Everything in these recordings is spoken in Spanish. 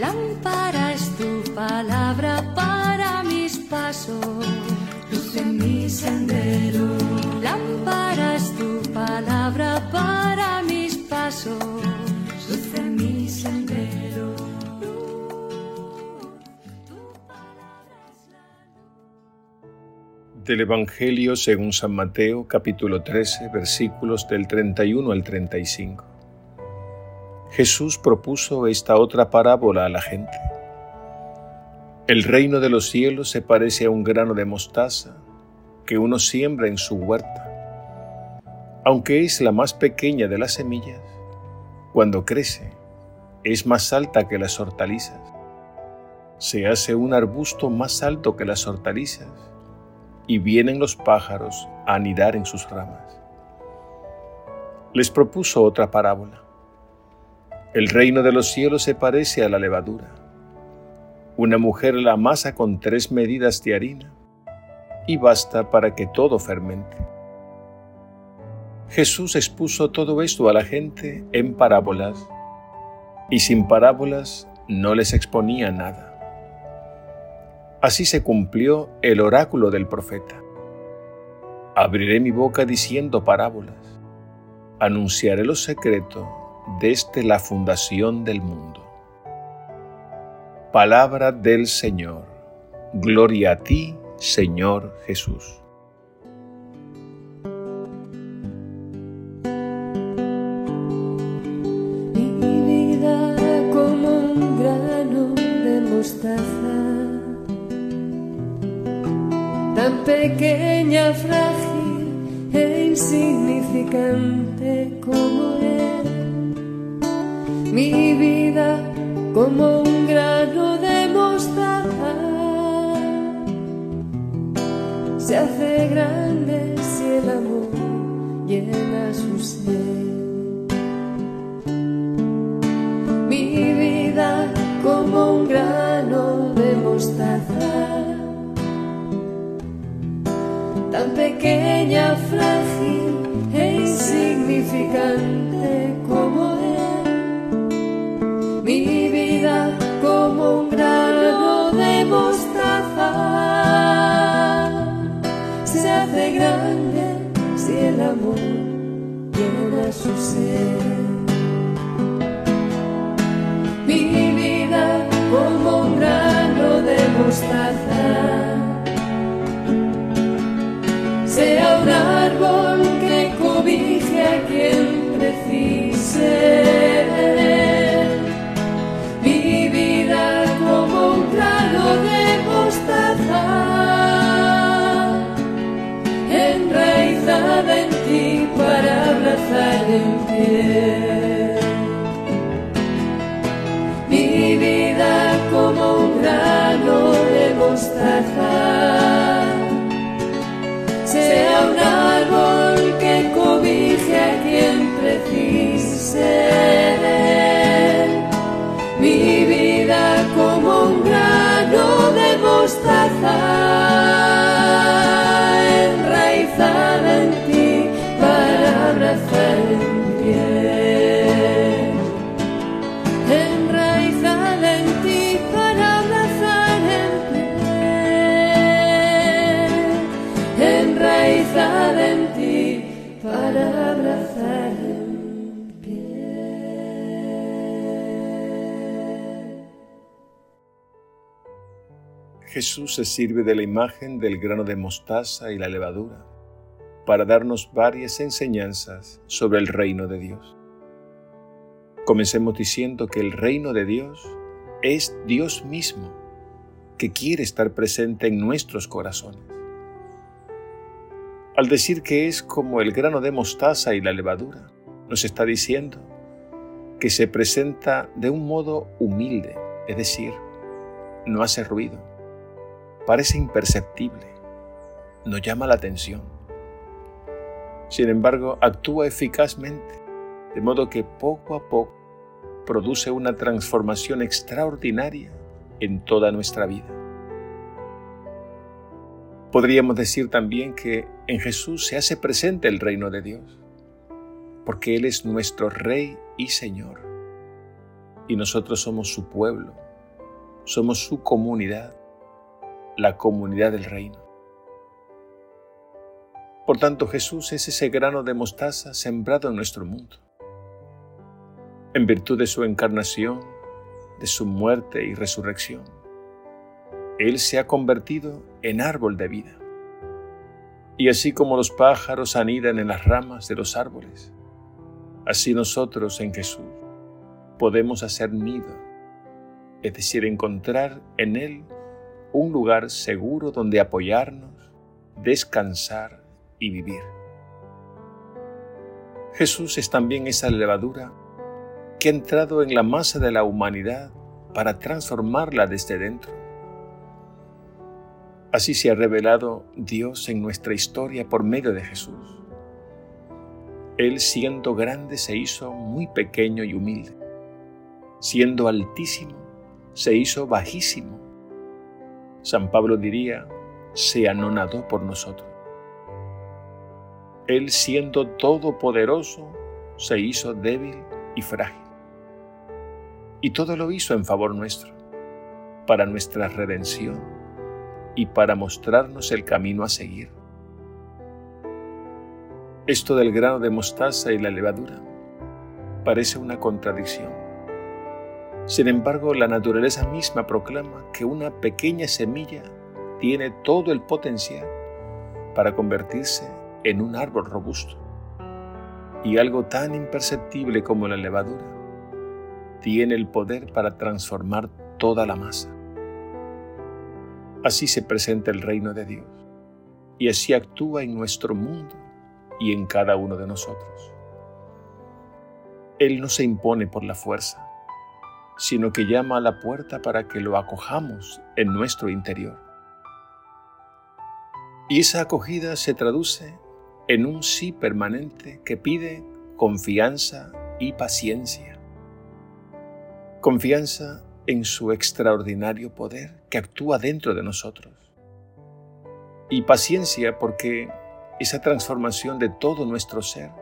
Lámpara es tu palabra para mis pasos, luz en mi sendero. Lámpara es tu palabra para mis pasos, luz en mi sendero. Del Evangelio según San Mateo, capítulo 13, versículos del 31 al 35. Jesús propuso esta otra parábola a la gente. El reino de los cielos se parece a un grano de mostaza que uno siembra en su huerta. Aunque es la más pequeña de las semillas, cuando crece es más alta que las hortalizas. Se hace un arbusto más alto que las hortalizas y vienen los pájaros a anidar en sus ramas. Les propuso otra parábola. El reino de los cielos se parece a la levadura. Una mujer la amasa con tres medidas de harina y basta para que todo fermente. Jesús expuso todo esto a la gente en parábolas y sin parábolas no les exponía nada. Así se cumplió el oráculo del profeta. Abriré mi boca diciendo parábolas, anunciaré los secretos desde la fundación del mundo. Palabra del Señor. Gloria a ti, Señor Jesús. Mi vida como un grano de mostaza, tan pequeña, frágil e insignificante como es. Mi vida como un grano de mostaza. Se hace grande si el amor llena su ser. Mi vida como un grano de mostaza, tan pequeña, frágil e insignificante mostaza sea un árbol que cobije a quien precise. Mi vida como un grano de mostaza, enraizada en ti para abrazar en pie. Mostaza sea Jesús se sirve de la imagen del grano de mostaza y la levadura para darnos varias enseñanzas sobre el reino de Dios. Comencemos diciendo que el reino de Dios es Dios mismo, que quiere estar presente en nuestros corazones. Al decir que es como el grano de mostaza y la levadura, nos está diciendo que se presenta de un modo humilde, es decir, no hace ruido, parece imperceptible, no llama la atención. Sin embargo, actúa eficazmente, de modo que poco a poco produce una transformación extraordinaria en toda nuestra vida. Podríamos decir también que en Jesús se hace presente el reino de Dios, porque Él es nuestro Rey y Señor, y nosotros somos su pueblo, somos su comunidad, la comunidad del reino. Por tanto, Jesús es ese grano de mostaza sembrado en nuestro mundo. En virtud de su encarnación, de su muerte y resurrección, Él se ha convertido en árbol de vida. Y así como los pájaros anidan en las ramas de los árboles, así nosotros en Jesús podemos hacer nido, es decir, encontrar en Él un lugar seguro donde apoyarnos, descansar y vivir. Jesús es también esa levadura que ha entrado en la masa de la humanidad para transformarla desde dentro Así se ha revelado Dios en nuestra historia por medio de Jesús. Él siendo grande se hizo muy pequeño y humilde. Siendo altísimo, se hizo bajísimo. San Pablo diría, se anonadó por nosotros. Él siendo todopoderoso, se hizo débil y frágil. Y todo lo hizo en favor nuestro, para nuestra redención y para mostrarnos el camino a seguir. Esto del grano de mostaza y la levadura parece una contradicción. Sin embargo, la naturaleza misma proclama que una pequeña semilla tiene todo el potencial para convertirse en un árbol robusto. Y algo tan imperceptible como la levadura tiene el poder para transformar toda la masa. Así se presenta el reino de Dios y así actúa en nuestro mundo y en cada uno de nosotros. Él no se impone por la fuerza, sino que llama a la puerta para que lo acojamos en nuestro interior. Y esa acogida se traduce en un sí permanente que pide confianza y paciencia. Confianza en su extraordinario poder que actúa dentro de nosotros. Y paciencia porque esa transformación de todo nuestro ser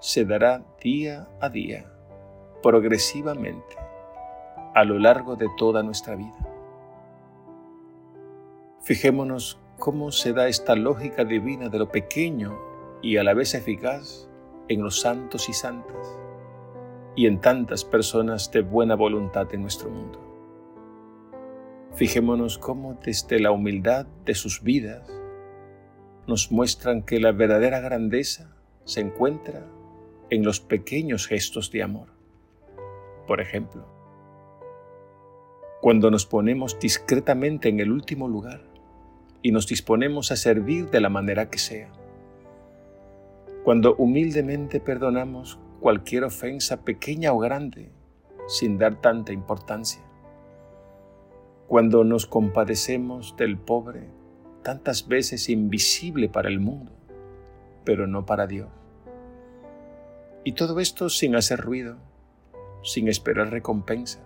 se dará día a día, progresivamente, a lo largo de toda nuestra vida. Fijémonos cómo se da esta lógica divina de lo pequeño y a la vez eficaz en los santos y santas y en tantas personas de buena voluntad en nuestro mundo. Fijémonos cómo desde la humildad de sus vidas nos muestran que la verdadera grandeza se encuentra en los pequeños gestos de amor. Por ejemplo, cuando nos ponemos discretamente en el último lugar y nos disponemos a servir de la manera que sea. Cuando humildemente perdonamos cualquier ofensa pequeña o grande sin dar tanta importancia. Cuando nos compadecemos del pobre, tantas veces invisible para el mundo, pero no para Dios. Y todo esto sin hacer ruido, sin esperar recompensas,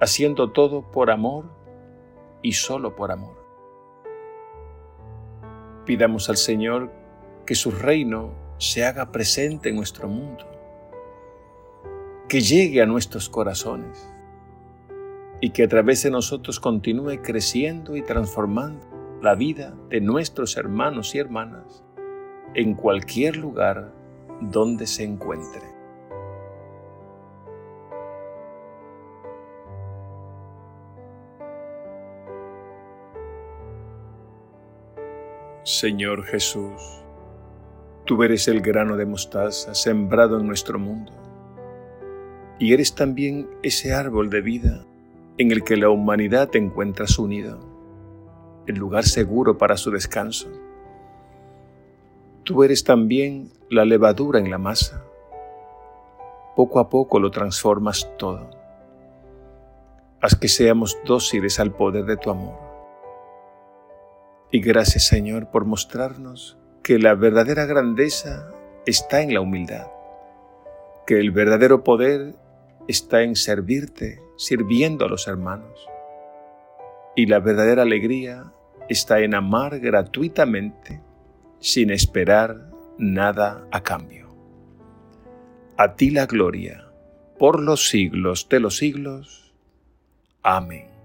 haciendo todo por amor y solo por amor. Pidamos al Señor que su reino se haga presente en nuestro mundo, que llegue a nuestros corazones y que a través de nosotros continúe creciendo y transformando la vida de nuestros hermanos y hermanas en cualquier lugar donde se encuentre. Señor Jesús, Tú eres el grano de mostaza sembrado en nuestro mundo. Y eres también ese árbol de vida en el que la humanidad encuentra su el lugar seguro para su descanso. Tú eres también la levadura en la masa. Poco a poco lo transformas todo. Haz que seamos dóciles al poder de tu amor. Y gracias Señor por mostrarnos que la verdadera grandeza está en la humildad, que el verdadero poder está en servirte, sirviendo a los hermanos. Y la verdadera alegría está en amar gratuitamente, sin esperar nada a cambio. A ti la gloria, por los siglos de los siglos. Amén.